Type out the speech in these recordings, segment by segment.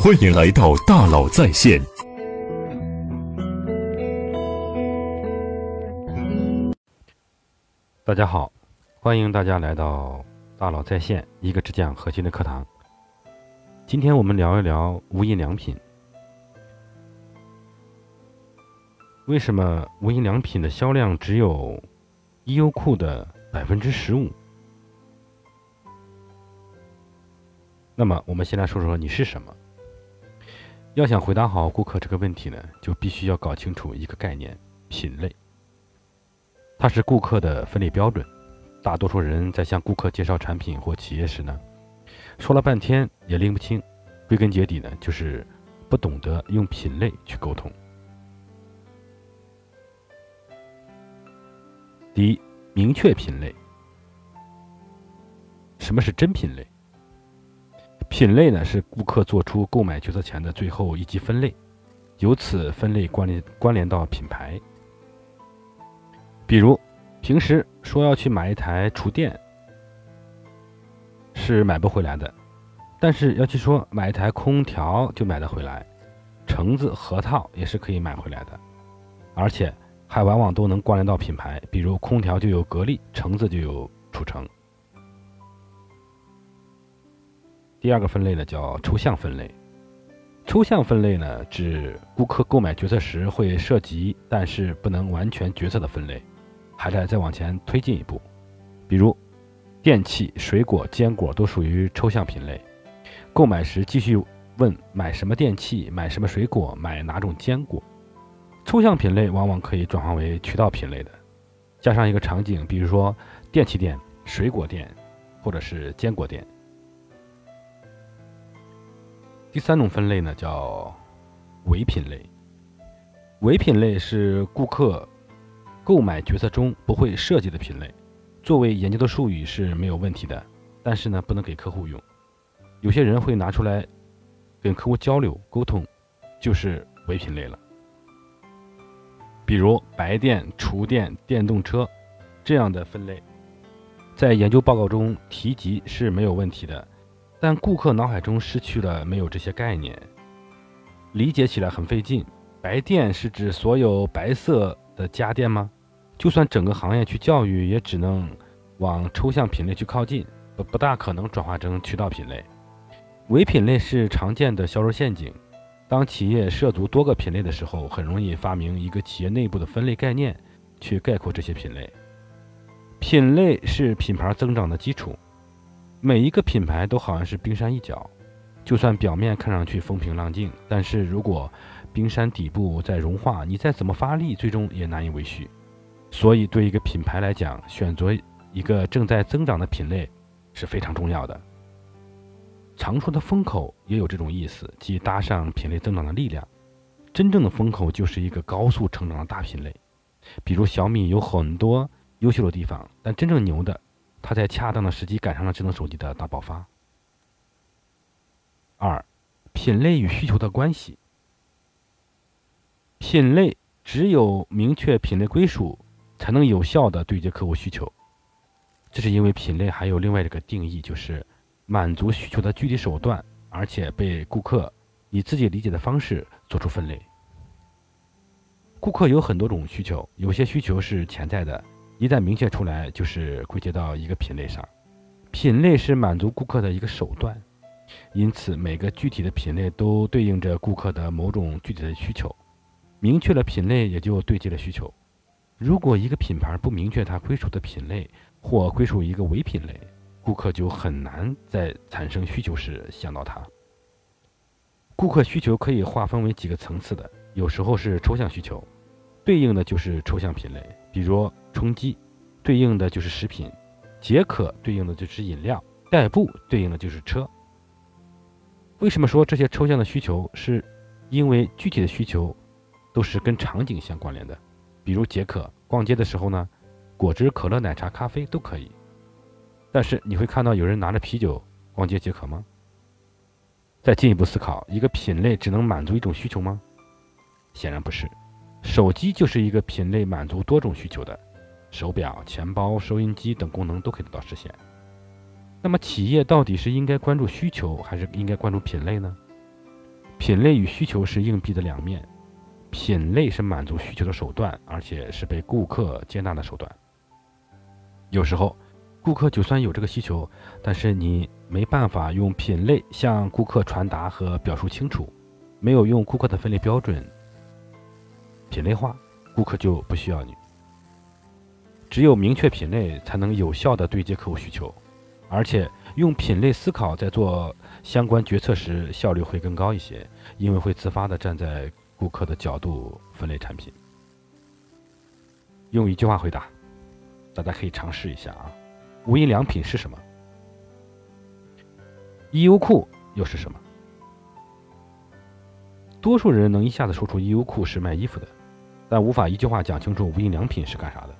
欢迎来到大佬在线。大家好，欢迎大家来到大佬在线，一个只讲核心的课堂。今天我们聊一聊无印良品。为什么无印良品的销量只有优酷的百分之十五？那么，我们先来说说你是什么。要想回答好顾客这个问题呢，就必须要搞清楚一个概念——品类。它是顾客的分类标准。大多数人在向顾客介绍产品或企业时呢，说了半天也拎不清。归根结底呢，就是不懂得用品类去沟通。第一，明确品类。什么是真品类？品类呢，是顾客做出购买决策前的最后一级分类，由此分类关联关联到品牌。比如，平时说要去买一台厨电，是买不回来的；但是要去说买一台空调就买得回来，橙子、核桃也是可以买回来的，而且还往往都能关联到品牌。比如空调就有格力，橙子就有楚橙。第二个分类呢，叫抽象分类。抽象分类呢，指顾客购买决策时会涉及，但是不能完全决策的分类。还得再往前推进一步，比如电器、水果、坚果都属于抽象品类。购买时继续问买什么电器、买什么水果、买哪种坚果。抽象品类往往可以转化为渠道品类的，加上一个场景，比如说电器店、水果店，或者是坚果店。第三种分类呢，叫伪品类。伪品类是顾客。购买决策中不会涉及的品类，作为研究的术语是没有问题的，但是呢，不能给客户用。有些人会拿出来跟客户交流沟通，就是伪品类了。比如白电、厨电、电动车这样的分类，在研究报告中提及是没有问题的，但顾客脑海中失去了没有这些概念，理解起来很费劲。白电是指所有白色。的家电吗？就算整个行业去教育，也只能往抽象品类去靠近，不不大可能转化成渠道品类。伪品类是常见的销售陷阱。当企业涉足多个品类的时候，很容易发明一个企业内部的分类概念，去概括这些品类。品类是品牌增长的基础。每一个品牌都好像是冰山一角，就算表面看上去风平浪静，但是如果冰山底部在融化，你再怎么发力，最终也难以维续。所以，对一个品牌来讲，选择一个正在增长的品类是非常重要的。常说的风口也有这种意思，即搭上品类增长的力量。真正的风口就是一个高速成长的大品类。比如小米有很多优秀的地方，但真正牛的，它在恰当的时机赶上了智能手机的大爆发。二，品类与需求的关系。品类只有明确品类归属，才能有效的对接客户需求。这是因为品类还有另外一个定义，就是满足需求的具体手段，而且被顾客以自己理解的方式做出分类。顾客有很多种需求，有些需求是潜在的，一旦明确出来，就是归结到一个品类上。品类是满足顾客的一个手段，因此每个具体的品类都对应着顾客的某种具体的需求。明确了品类，也就对接了需求。如果一个品牌不明确它归属的品类，或归属一个伪品类，顾客就很难在产生需求时想到它。顾客需求可以划分为几个层次的，有时候是抽象需求，对应的就是抽象品类，比如冲击，对应的就是食品；解渴，对应的就是饮料；代步，对应的就是车。为什么说这些抽象的需求？是因为具体的需求。都是跟场景相关联的，比如解渴，逛街的时候呢，果汁、可乐、奶茶、咖啡都可以。但是你会看到有人拿着啤酒逛街解渴吗？再进一步思考，一个品类只能满足一种需求吗？显然不是。手机就是一个品类，满足多种需求的，手表、钱包、收音机等功能都可以得到实现。那么企业到底是应该关注需求，还是应该关注品类呢？品类与需求是硬币的两面，品类是满足需求的手段，而且是被顾客接纳的手段。有时候，顾客就算有这个需求，但是你没办法用品类向顾客传达和表述清楚，没有用顾客的分类标准品类化，顾客就不需要你。只有明确品类，才能有效地对接客户需求，而且用品类思考，在做相关决策时效率会更高一些，因为会自发地站在顾客的角度分类产品。用一句话回答。大家可以尝试一下啊，无印良品是什么衣优库又是什么？多数人能一下子说出衣优库是卖衣服的，但无法一句话讲清楚无印良品是干啥的。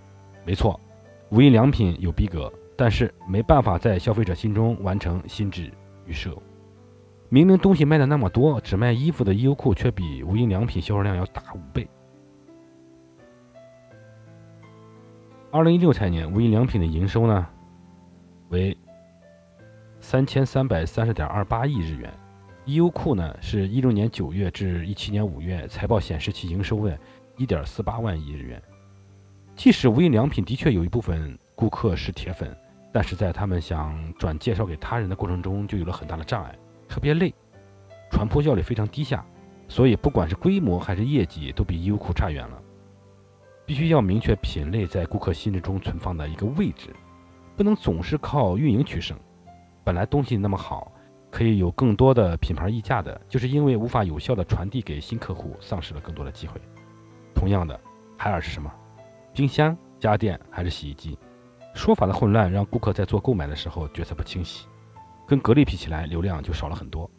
没错，无印良品有逼格，但是没办法在消费者心中完成心智预设。明明东西卖的那么多，只卖衣服的 E U 库却比无印良品销售量要大五倍。二零一六财年，无印良品的营收呢为三千三百三十点二八亿日元。优酷呢是一六年九月至一七年五月，财报显示其营收为一点四八万亿日元。即使无印良品的确有一部分顾客是铁粉，但是在他们想转介绍给他人的过程中，就有了很大的障碍，特别累，传播效率非常低下，所以不管是规模还是业绩，都比优酷差远了。必须要明确品类在顾客心智中存放的一个位置，不能总是靠运营取胜。本来东西那么好，可以有更多的品牌溢价的，就是因为无法有效的传递给新客户，丧失了更多的机会。同样的，海尔是什么？冰箱、家电还是洗衣机？说法的混乱让顾客在做购买的时候决策不清晰，跟格力比起来，流量就少了很多。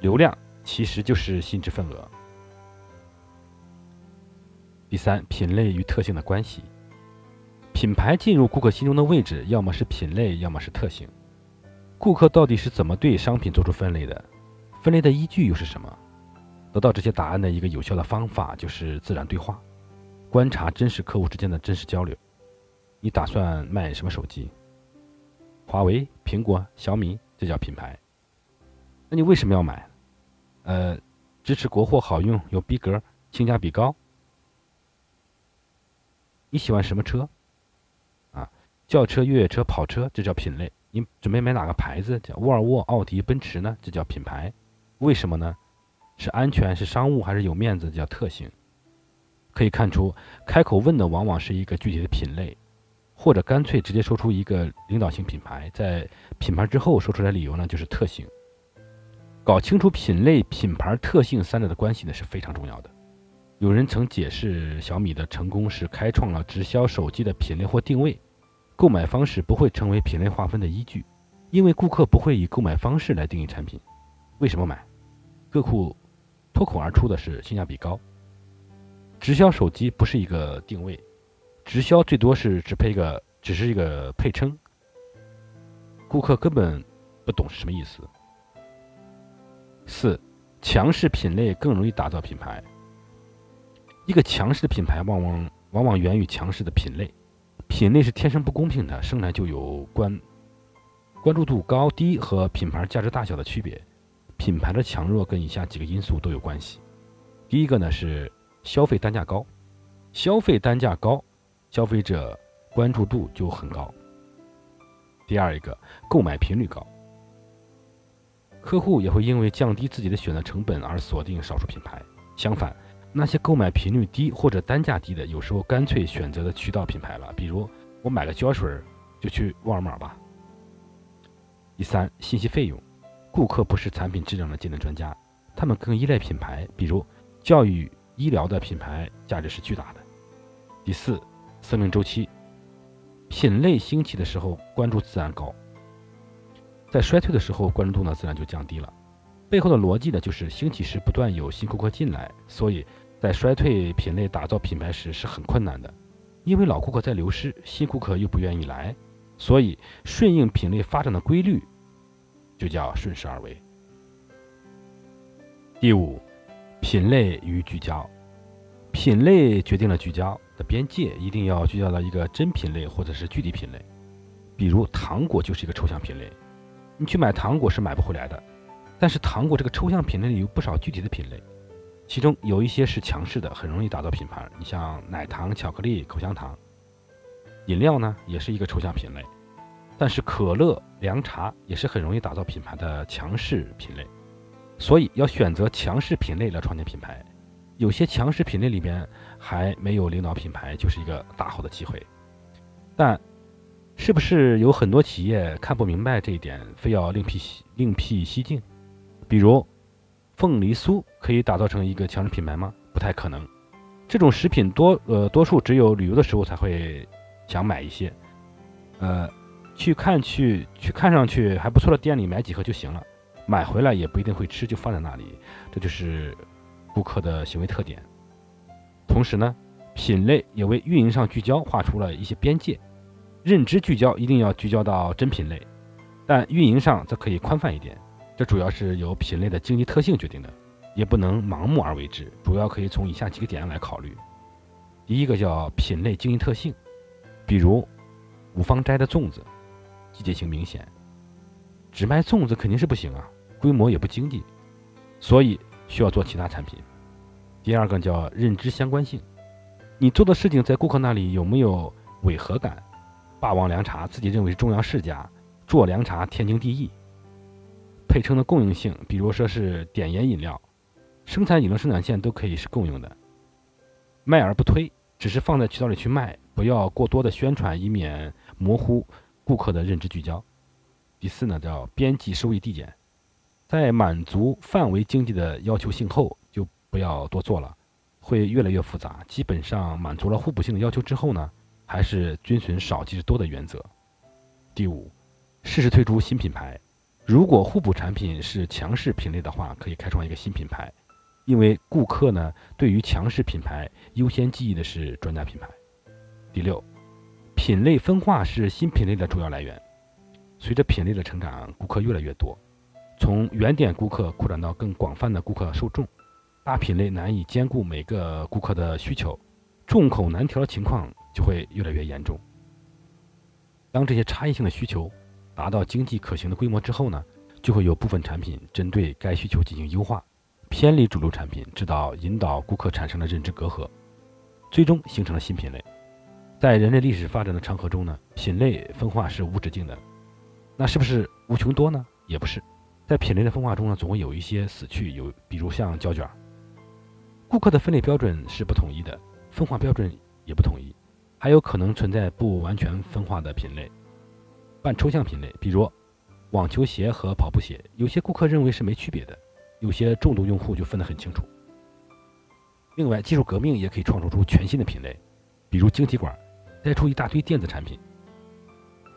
流量其实就是心智份额。第三，品类与特性的关系。品牌进入顾客心中的位置，要么是品类，要么是特性。顾客到底是怎么对商品做出分类的？分类的依据又是什么？得到这些答案的一个有效的方法就是自然对话，观察真实客户之间的真实交流。你打算卖什么手机？华为、苹果、小米，这叫品牌。那你为什么要买？呃，支持国货，好用，有逼格，性价比高。你喜欢什么车？啊，轿车、越野车、跑车，这叫品类。你准备买哪个牌子？叫沃尔沃、奥迪、奔驰呢？这叫品牌。为什么呢？是安全，是商务，还是有面子？叫特性。可以看出，开口问的往往是一个具体的品类，或者干脆直接说出一个领导性品牌，在品牌之后说出来理由呢，就是特性。搞清楚品类、品牌、特性三者的关系呢，是非常重要的。有人曾解释，小米的成功是开创了直销手机的品类或定位，购买方式不会成为品类划分的依据，因为顾客不会以购买方式来定义产品。为什么买？各户脱口而出的是性价比高。直销手机不是一个定位，直销最多是只配一个，只是一个配称，顾客根本不懂是什么意思。四，强势品类更容易打造品牌。一个强势的品牌往往往往源于强势的品类，品类是天生不公平的，生来就有关关注度高低和品牌价值大小的区别。品牌的强弱跟以下几个因素都有关系。第一个呢是消费单价高，消费单价高，消费者关注度就很高。第二一个购买频率高，客户也会因为降低自己的选择成本而锁定少数品牌。相反。那些购买频率低或者单价低的，有时候干脆选择的渠道品牌了，比如我买个胶水就去沃尔玛吧。第三，信息费用，顾客不是产品质量的鉴定专家，他们更依赖品牌，比如教育、医疗的品牌价值是巨大的。第四，生命周期，品类兴起的时候关注自然高，在衰退的时候关注度呢自然就降低了。背后的逻辑呢，就是兴起时不断有新顾客进来，所以在衰退品类打造品牌时是很困难的，因为老顾客在流失，新顾客又不愿意来，所以顺应品类发展的规律，就叫顺势而为。第五，品类与聚焦，品类决定了聚焦的边界，一定要聚焦到一个真品类或者是具体品类，比如糖果就是一个抽象品类，你去买糖果是买不回来的。但是糖果这个抽象品类里有不少具体的品类，其中有一些是强势的，很容易打造品牌。你像奶糖、巧克力、口香糖，饮料呢也是一个抽象品类，但是可乐、凉茶也是很容易打造品牌的强势品类。所以要选择强势品类来创建品牌，有些强势品类里边还没有领导品牌，就是一个大好的机会。但是不是有很多企业看不明白这一点，非要另辟另辟蹊径？比如凤梨酥可以打造成一个强势品牌吗？不太可能。这种食品多呃多数只有旅游的时候才会想买一些，呃，去看去去看上去还不错的店里买几盒就行了。买回来也不一定会吃，就放在那里，这就是顾客的行为特点。同时呢，品类也为运营上聚焦画出了一些边界。认知聚焦一定要聚焦到真品类，但运营上则可以宽泛一点。这主要是由品类的经济特性决定的，也不能盲目而为之。主要可以从以下几个点来考虑。第一个叫品类经济特性，比如五芳斋的粽子，季节性明显，只卖粽子肯定是不行啊。规模也不经济，所以需要做其他产品。第二个叫认知相关性，你做的事情在顾客那里有没有违和感？霸王凉茶自己认为是中央世家，做凉茶天经地义。配称的共用性，比如说是碘盐饮料，生产饮料生产线都可以是共用的。卖而不推，只是放在渠道里去卖，不要过多的宣传，以免模糊顾客的认知聚焦。第四呢，叫边际收益递减。在满足范围经济的要求性后，就不要多做了，会越来越复杂。基本上满足了互补性的要求之后呢，还是遵循少即是多的原则。第五，适时推出新品牌。如果互补产品是强势品类的话，可以开创一个新品牌，因为顾客呢对于强势品牌优先记忆的是专家品牌。第六，品类分化是新品类的主要来源。随着品类的成长，顾客越来越多。从原点顾客扩展到更广泛的顾客受众，大品类难以兼顾每个顾客的需求，众口难调的情况就会越来越严重。当这些差异性的需求达到经济可行的规模之后呢，就会有部分产品针对该需求进行优化，偏离主流产品，直到引导顾客产生了认知隔阂，最终形成了新品类。在人类历史发展的长河中呢，品类分化是无止境的，那是不是无穷多呢？也不是。在品类的分化中呢，总会有一些死去，有比如像胶卷。顾客的分类标准是不统一的，分化标准也不统一，还有可能存在不完全分化的品类，半抽象品类，比如网球鞋和跑步鞋，有些顾客认为是没区别的，有些重度用户就分得很清楚。另外，技术革命也可以创造出全新的品类，比如晶体管带出一大堆电子产品。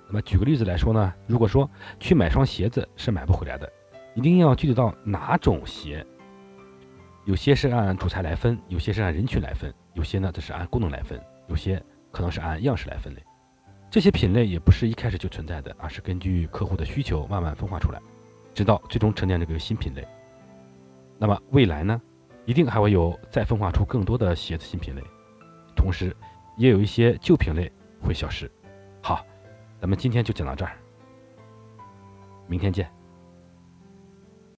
那么举个例子来说呢，如果说去买双鞋子是买不回来的。一定要具体到哪种鞋，有些是按主材来分，有些是按人群来分，有些呢则是按功能来分，有些可能是按样式来分类。这些品类也不是一开始就存在的，而是根据客户的需求慢慢分化出来，直到最终沉淀这个新品类。那么未来呢，一定还会有再分化出更多的鞋子新品类，同时也有一些旧品类会消失。好，咱们今天就讲到这儿，明天见。